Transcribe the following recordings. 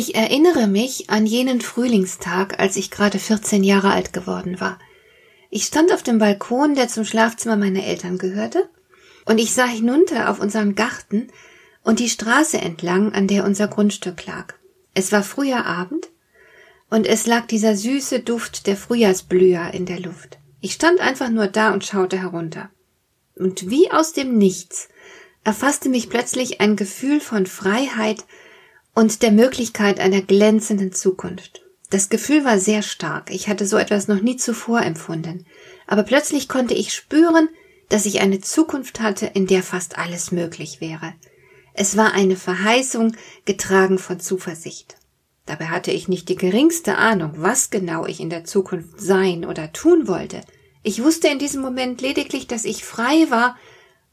Ich erinnere mich an jenen Frühlingstag, als ich gerade 14 Jahre alt geworden war. Ich stand auf dem Balkon, der zum Schlafzimmer meiner Eltern gehörte, und ich sah hinunter auf unseren Garten und die Straße entlang, an der unser Grundstück lag. Es war früher Abend, und es lag dieser süße Duft der Frühjahrsblüher in der Luft. Ich stand einfach nur da und schaute herunter. Und wie aus dem Nichts erfasste mich plötzlich ein Gefühl von Freiheit und der Möglichkeit einer glänzenden Zukunft. Das Gefühl war sehr stark. Ich hatte so etwas noch nie zuvor empfunden. Aber plötzlich konnte ich spüren, dass ich eine Zukunft hatte, in der fast alles möglich wäre. Es war eine Verheißung, getragen von Zuversicht. Dabei hatte ich nicht die geringste Ahnung, was genau ich in der Zukunft sein oder tun wollte. Ich wusste in diesem Moment lediglich, dass ich frei war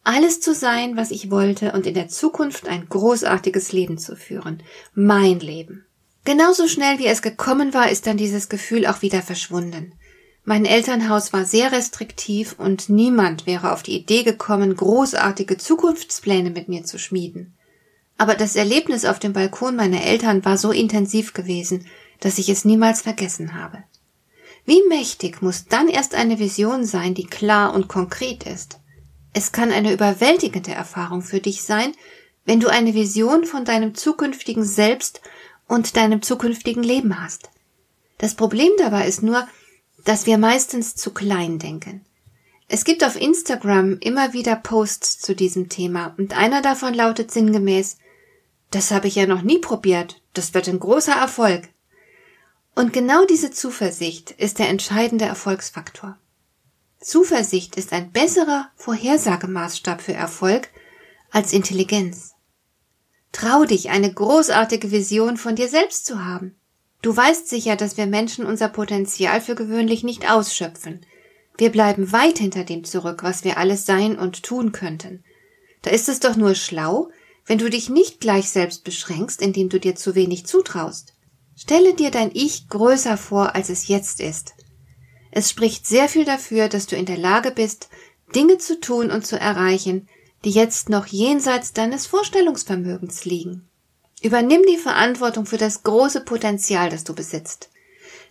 alles zu sein, was ich wollte und in der Zukunft ein großartiges Leben zu führen. Mein Leben. Genauso schnell wie es gekommen war, ist dann dieses Gefühl auch wieder verschwunden. Mein Elternhaus war sehr restriktiv und niemand wäre auf die Idee gekommen, großartige Zukunftspläne mit mir zu schmieden. Aber das Erlebnis auf dem Balkon meiner Eltern war so intensiv gewesen, dass ich es niemals vergessen habe. Wie mächtig muss dann erst eine Vision sein, die klar und konkret ist? Es kann eine überwältigende Erfahrung für dich sein, wenn du eine Vision von deinem zukünftigen Selbst und deinem zukünftigen Leben hast. Das Problem dabei ist nur, dass wir meistens zu klein denken. Es gibt auf Instagram immer wieder Posts zu diesem Thema und einer davon lautet sinngemäß Das habe ich ja noch nie probiert, das wird ein großer Erfolg. Und genau diese Zuversicht ist der entscheidende Erfolgsfaktor. Zuversicht ist ein besserer Vorhersagemaßstab für Erfolg als Intelligenz. Trau dich, eine großartige Vision von dir selbst zu haben. Du weißt sicher, dass wir Menschen unser Potenzial für gewöhnlich nicht ausschöpfen. Wir bleiben weit hinter dem zurück, was wir alles sein und tun könnten. Da ist es doch nur schlau, wenn du dich nicht gleich selbst beschränkst, indem du dir zu wenig zutraust. Stelle dir dein Ich größer vor, als es jetzt ist. Es spricht sehr viel dafür, dass du in der Lage bist, Dinge zu tun und zu erreichen, die jetzt noch jenseits deines Vorstellungsvermögens liegen. Übernimm die Verantwortung für das große Potenzial, das du besitzt.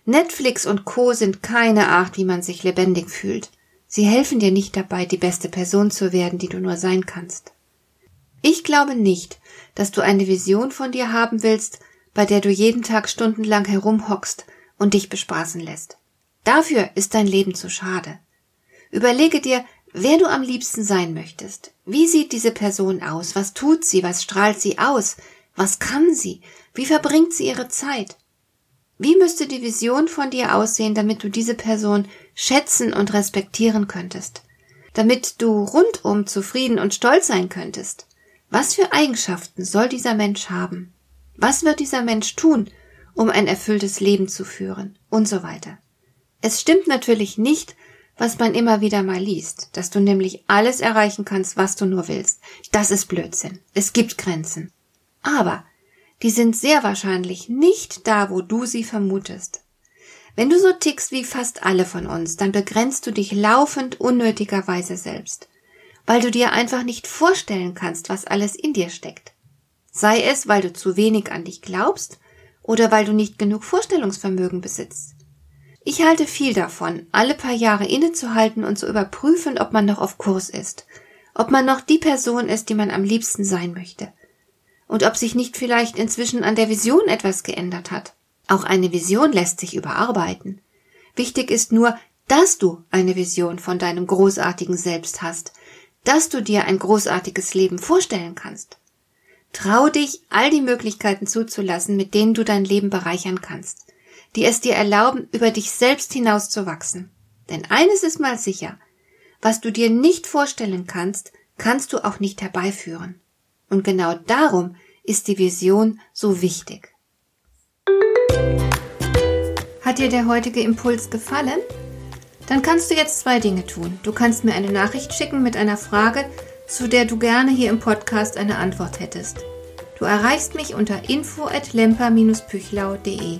Netflix und Co sind keine Art, wie man sich lebendig fühlt. Sie helfen dir nicht dabei, die beste Person zu werden, die du nur sein kannst. Ich glaube nicht, dass du eine Vision von dir haben willst, bei der du jeden Tag stundenlang herumhockst und dich bespaßen lässt. Dafür ist dein Leben zu schade. Überlege dir, wer du am liebsten sein möchtest. Wie sieht diese Person aus? Was tut sie? Was strahlt sie aus? Was kann sie? Wie verbringt sie ihre Zeit? Wie müsste die Vision von dir aussehen, damit du diese Person schätzen und respektieren könntest? Damit du rundum zufrieden und stolz sein könntest? Was für Eigenschaften soll dieser Mensch haben? Was wird dieser Mensch tun, um ein erfülltes Leben zu führen? Und so weiter. Es stimmt natürlich nicht, was man immer wieder mal liest, dass du nämlich alles erreichen kannst, was du nur willst. Das ist Blödsinn. Es gibt Grenzen. Aber die sind sehr wahrscheinlich nicht da, wo du sie vermutest. Wenn du so tickst wie fast alle von uns, dann begrenzt du dich laufend unnötigerweise selbst, weil du dir einfach nicht vorstellen kannst, was alles in dir steckt. Sei es, weil du zu wenig an dich glaubst oder weil du nicht genug Vorstellungsvermögen besitzt. Ich halte viel davon, alle paar Jahre innezuhalten und zu überprüfen, ob man noch auf Kurs ist, ob man noch die Person ist, die man am liebsten sein möchte, und ob sich nicht vielleicht inzwischen an der Vision etwas geändert hat. Auch eine Vision lässt sich überarbeiten. Wichtig ist nur, dass du eine Vision von deinem großartigen Selbst hast, dass du dir ein großartiges Leben vorstellen kannst. Trau dich, all die Möglichkeiten zuzulassen, mit denen du dein Leben bereichern kannst die es dir erlauben, über dich selbst hinaus zu wachsen. Denn eines ist mal sicher, was du dir nicht vorstellen kannst, kannst du auch nicht herbeiführen. Und genau darum ist die Vision so wichtig. Hat dir der heutige Impuls gefallen? Dann kannst du jetzt zwei Dinge tun. Du kannst mir eine Nachricht schicken mit einer Frage, zu der du gerne hier im Podcast eine Antwort hättest. Du erreichst mich unter info@lemper-püchlau.de.